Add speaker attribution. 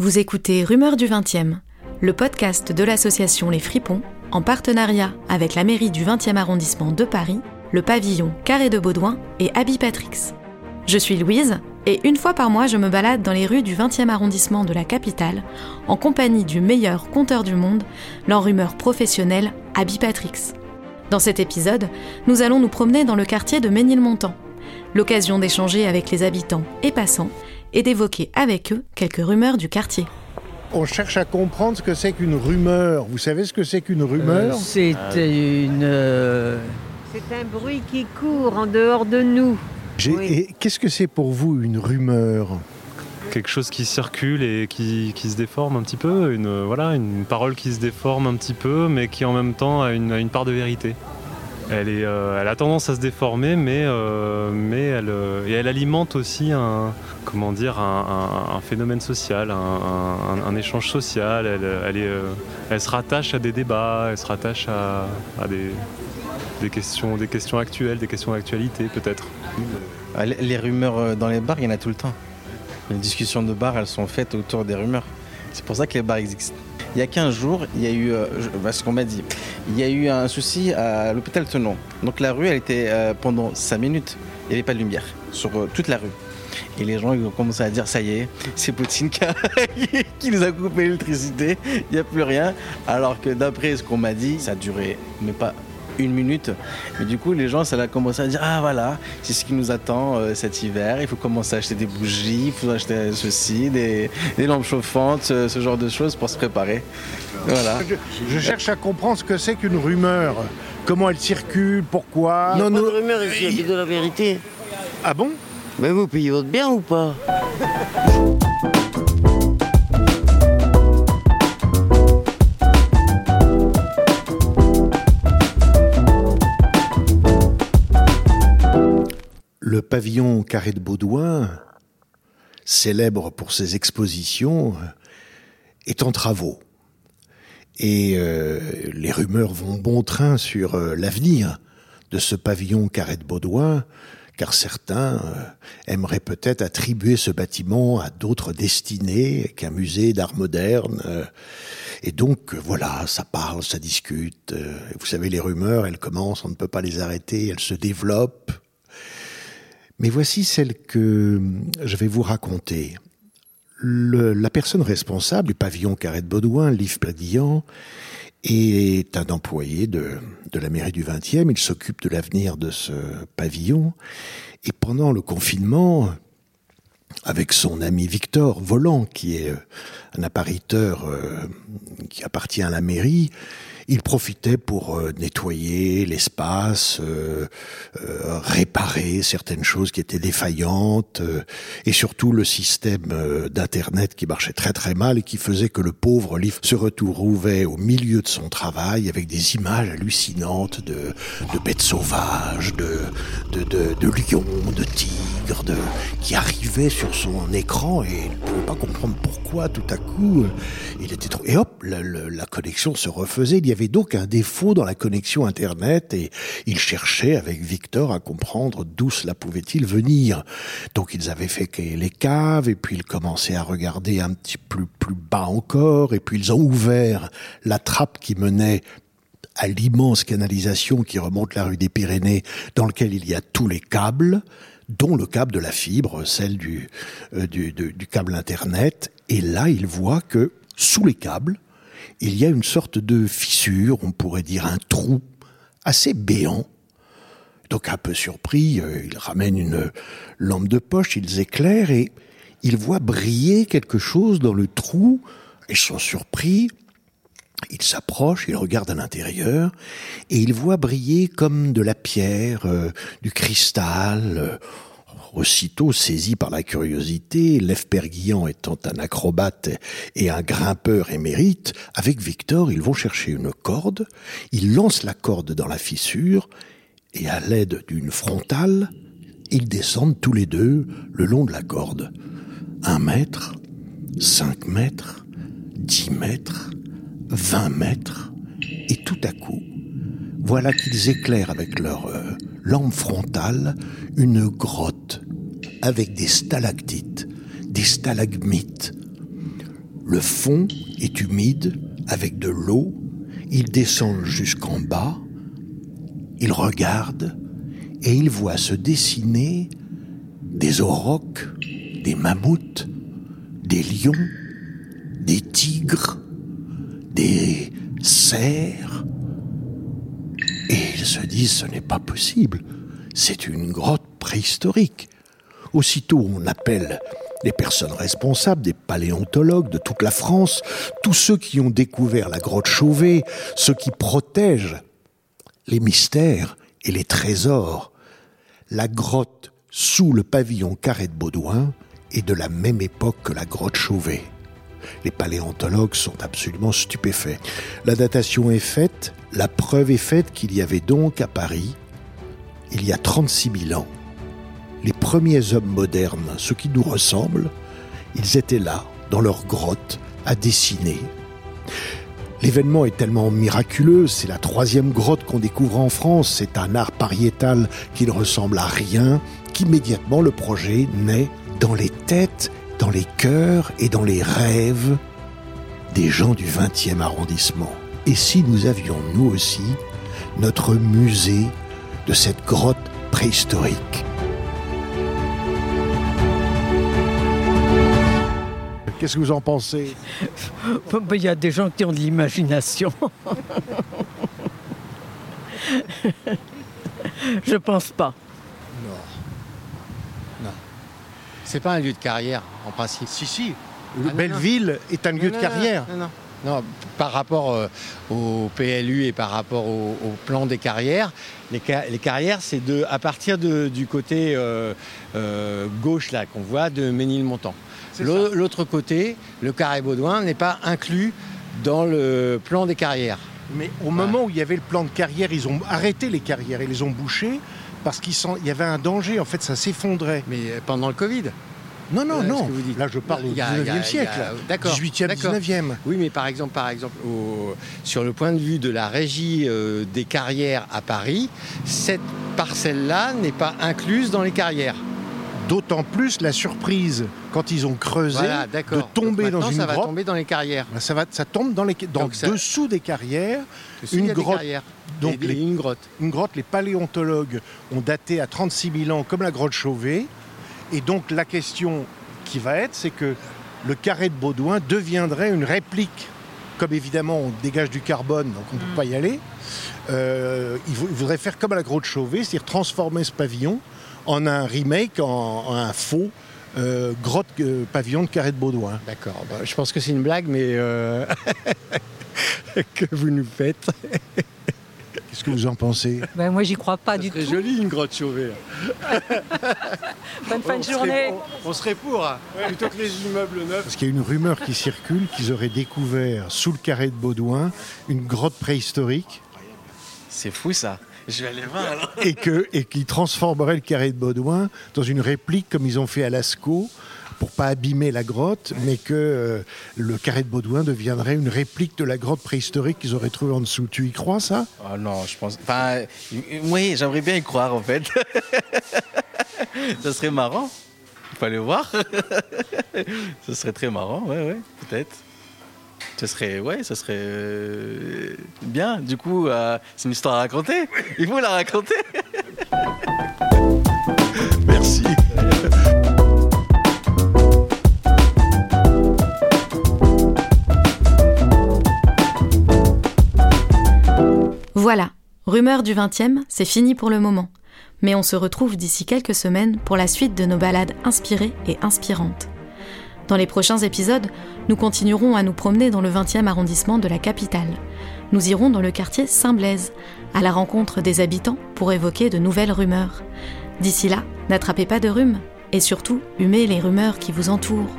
Speaker 1: Vous écoutez Rumeurs du 20e, le podcast de l'association Les Fripons, en partenariat avec la mairie du 20e arrondissement de Paris, le pavillon Carré de Baudouin et Abby Patrix. Je suis Louise, et une fois par mois, je me balade dans les rues du 20e arrondissement de la capitale, en compagnie du meilleur conteur du monde, l'enrumeur professionnel Abby Patrix. Dans cet épisode, nous allons nous promener dans le quartier de Ménilmontant, l'occasion d'échanger avec les habitants et passants et d'évoquer avec eux quelques rumeurs du quartier.
Speaker 2: On cherche à comprendre ce que c'est qu'une rumeur. Vous savez ce que c'est qu'une rumeur
Speaker 3: C'est une. euh,
Speaker 4: C'est un bruit qui court en dehors de nous. Oui.
Speaker 2: et Qu'est-ce que c'est pour vous une rumeur?
Speaker 5: Quelque chose qui circule et qui, qui se déforme un petit peu, une, euh, voilà, une parole qui se déforme un petit peu, mais qui en même temps a une, a une part de vérité. Elle, est, euh, elle a tendance à se déformer, mais, euh, mais elle, euh, et elle alimente aussi un, comment dire, un, phénomène social, un, échange social. Euh, elle se rattache à des débats, elle se rattache à, des, questions, des questions actuelles, des questions d'actualité peut-être.
Speaker 6: Ah, Les rumeurs euh, dans les bars, il y en a tout le temps. Les discussions de bar, elles sont faites autour des rumeurs. C'est pour ça que les bars existent. Il y a 15 jours, il y a eu, euh, bah, ce qu'on m'a dit, il y a eu un souci à l'hôpital Tenon. Donc la rue, elle était pendant 5 minutes, il n'y avait pas de lumière sur toute la rue. Et les gens ils ont commencé à dire ça y est, c'est Poutine qui, a- qui nous a coupé l'électricité, il n'y a plus rien. Alors que d'après ce qu'on m'a dit, ça a duré, mais pas une minute. Mais du coup, les gens, ça a commencé à dire Ah voilà, c'est ce qui nous attend euh, cet hiver. Il faut commencer à acheter des bougies, il faut acheter ceci, des, des lampes chauffantes, ce, ce genre de choses pour se préparer. Voilà.
Speaker 2: je, je cherche à comprendre ce que c'est qu'une rumeur. Comment elle circule, pourquoi?
Speaker 7: Non, pas de rumeur ici, il y a de la vérité.
Speaker 2: Ah bon?
Speaker 7: Mais vous payez votre bien ou pas
Speaker 2: Le pavillon Carré de Baudouin, célèbre pour ses expositions, est en travaux. Et euh, les rumeurs vont bon train sur euh, l'avenir de ce pavillon Carré de Baudouin, car certains euh, aimeraient peut-être attribuer ce bâtiment à d'autres destinées qu'un musée d'art moderne. euh, et donc, euh, voilà, ça parle, ça discute. Vous savez, les rumeurs, elles commencent, on ne peut pas les arrêter, elles se développent. Mais voici celle que je vais vous raconter. La personne responsable du pavillon Carré de Baudouin, Liv Prédillant, est un employé de, de la mairie du 20e. Il s'occupe de l'avenir de ce pavillon. Et pendant le confinement, avec son ami Victor Volant, qui est euh, un appariteur euh, qui appartient à la mairie, il profitait pour euh, nettoyer l'espace, euh, euh, réparer certaines choses qui étaient défaillantes, et surtout le système d'internet qui marchait très très mal et qui faisait que le pauvre livre se retrouvait au milieu de son travail avec des images hallucinantes de, de bêtes sauvages, de, de, de, lions, de tigres, de, qui arrivaient sur son écran et il ne pouvait pas comprendre pourquoi tout à coup il était trop... Et hop, la, la- la connexion se refaisait. Il y avait donc un défaut dans la connexion Internet et il cherchait avec Victor à comprendre d'où cela pouvait-il venir. Donc ils avaient fait les caves et puis ils commençaient à regarder un petit peu plus bas encore et puis ils ont ouvert la trappe qui menait à l'immense canalisation qui remonte la rue des Pyrénées, dans lequel il y a tous les câbles, dont le câble de la fibre, celle du, euh, du câble Internet. Et là, il voit que sous les câbles, il y a une sorte de fissure, on pourrait dire un trou assez béant. Donc un peu surpris, euh, il ramène une lampe de poche, ils éclairent et il voit briller quelque chose dans le trou. Ils sont surpris, il s'approche, il regarde à l'intérieur, et il voit briller comme de la pierre, euh, du cristal. euh, Aussitôt saisi par la curiosité, Lev étant un acrobate et un grimpeur émérite, avec Victor, ils vont chercher une corde, ils lancent la corde dans la fissure, et à l'aide d'une frontale, ils descendent tous les deux le long de la corde. Un mètre, cinq mètres, dix mètres, 20 mètres, et tout à coup, voilà qu'ils éclairent avec leur euh, lampe frontale une grotte avec des stalactites, des stalagmites. Le fond est humide avec de l'eau. Ils descendent jusqu'en bas. Ils regardent et ils voient se dessiner des aurochs, des mammouths, des lions, des tigres, des cerfs. Ils se disent ce n'est pas possible. C'est une grotte préhistorique. Aussitôt on appelle les personnes responsables, des paléontologues de toute la France, tous ceux qui ont découvert la grotte Chauvet, ceux qui protègent les mystères et les trésors. La grotte sous le pavillon carré de Baudouin est de la même époque que la grotte Chauvet. Les paléontologues sont absolument stupéfaits. La datation est faite, la preuve est faite qu'il y avait donc à Paris, il y a 36 000 ans, les premiers hommes modernes, ceux qui nous ressemblent, ils étaient là, dans leur grotte, à dessiner. L'événement est tellement miraculeux, c'est la troisième grotte qu'on découvre en France, c'est un art pariétal qui ne ressemble à rien, qu'immédiatement le projet naît dans les têtes, dans les cœurs et dans les rêves des gens du 20e arrondissement. Et si nous avions, nous aussi, notre musée de cette grotte préhistorique? Qu'est-ce que vous en pensez?
Speaker 3: Il y a des gens qui ont de l'imagination. Je pense pas.
Speaker 8: Non. C'est pas un lieu de carrière, en principe.
Speaker 2: Si, si.
Speaker 8: non,
Speaker 2: Belleville est un lieu
Speaker 8: Non,
Speaker 2: de carrière.
Speaker 8: Non, par rapport euh, au PLU et par rapport au, au plan des carrières, les, ca- les carrières, c'est de, à partir de- du côté euh, euh, gauche là qu'on voit de Ménilmontant. L'au- L'autre côté, le carré Baudouin, n'est pas inclus dans le plan des carrières.
Speaker 2: Mais au moment où il y avait le plan de carrière, ils ont arrêté les carrières, ils les ont bouchées parce qu'il y avait un danger. En fait, ça s'effondrait.
Speaker 8: Mais euh, pendant le Covid.
Speaker 2: Non, non,
Speaker 8: Euh,
Speaker 2: non.
Speaker 8: vous dites.
Speaker 2: Là, je parle au
Speaker 8: Il y a- il y a-
Speaker 2: 19e siècle.
Speaker 8: d'accord,
Speaker 2: 18e,
Speaker 8: d'accord.
Speaker 2: 19e.
Speaker 8: Oui, mais par exemple, par exemple au- sur le point de vue de la régie euh, des carrières à Paris, cette parcelle-là n'est pas incluse dans les carrières.
Speaker 2: D'autant plus la surprise quand ils ont creusé
Speaker 8: Voilà,
Speaker 2: de tomber dans une
Speaker 8: ça va
Speaker 2: grotte.
Speaker 8: tomber dans les carrières.
Speaker 2: Ben, ça, va, ça tombe dans les, dans
Speaker 8: Donc ça-
Speaker 2: dessous des carrières.
Speaker 8: Dessous,
Speaker 2: Une grotte.
Speaker 8: carrières.
Speaker 2: Donc
Speaker 8: Et- et
Speaker 2: les-
Speaker 8: une grotte.
Speaker 2: Une grotte, les paléontologues ont daté à 36 000 ans comme la grotte Chauvet. Et donc la question qui va être, c'est que le carré de Baudouin deviendrait une réplique. Comme évidemment on dégage du carbone, donc on ne peut pas y aller. Euh, il il voudrait faire comme à la grotte Chauvet, c'est-à-dire transformer ce pavillon en un remake, en, en un faux euh, grotte euh, pavillon de carré de Baudouin.
Speaker 8: D'accord. Bah, je pense que c'est une blague, mais euh, que vous nous faites.
Speaker 2: Qu'est-ce que vous en pensez?
Speaker 9: Ben, moi, j'y crois pas du
Speaker 8: C'est
Speaker 9: tout.
Speaker 8: joli une grotte Chauvet.
Speaker 9: Bonne fin de journée.
Speaker 8: on, on serait pour, hein, plutôt que les immeubles neufs.
Speaker 2: Parce qu'il y a une rumeur qui circule qu'ils auraient découvert sous le carré de Baudouin une grotte préhistorique
Speaker 6: C'est fou ça. Je vais aller voir alors.
Speaker 2: et que et qui transformerait le carré de Baudouin dans une réplique comme ils ont fait à Lascaux pour pas abîmer la grotte, mais que euh, le carré de Baudouin deviendrait une réplique de la grotte préhistorique qu'ils auraient trouvée en dessous. Tu y crois ça?
Speaker 6: Oh non, je pense. Enfin, oui, j'aimerais bien y croire en fait. ça serait marrant. Il faut aller voir. Ce serait très marrant, ouais, ouais, peut-être. Ce serait, ouais, ce serait euh, bien. Du coup, euh, c'est une histoire à raconter. Il faut la raconter.
Speaker 2: Merci.
Speaker 1: Voilà, Rumeurs du 20e, c'est fini pour le moment. Mais on se retrouve d'ici quelques semaines pour la suite de nos balades inspirées et inspirantes. Dans les prochains épisodes, nous continuerons à nous promener dans le 20e arrondissement de la capitale. Nous irons dans le quartier Saint-Blaise, à la rencontre des habitants pour évoquer de nouvelles rumeurs. D'ici là, n'attrapez pas de rhume et surtout, humez les rumeurs qui vous entourent.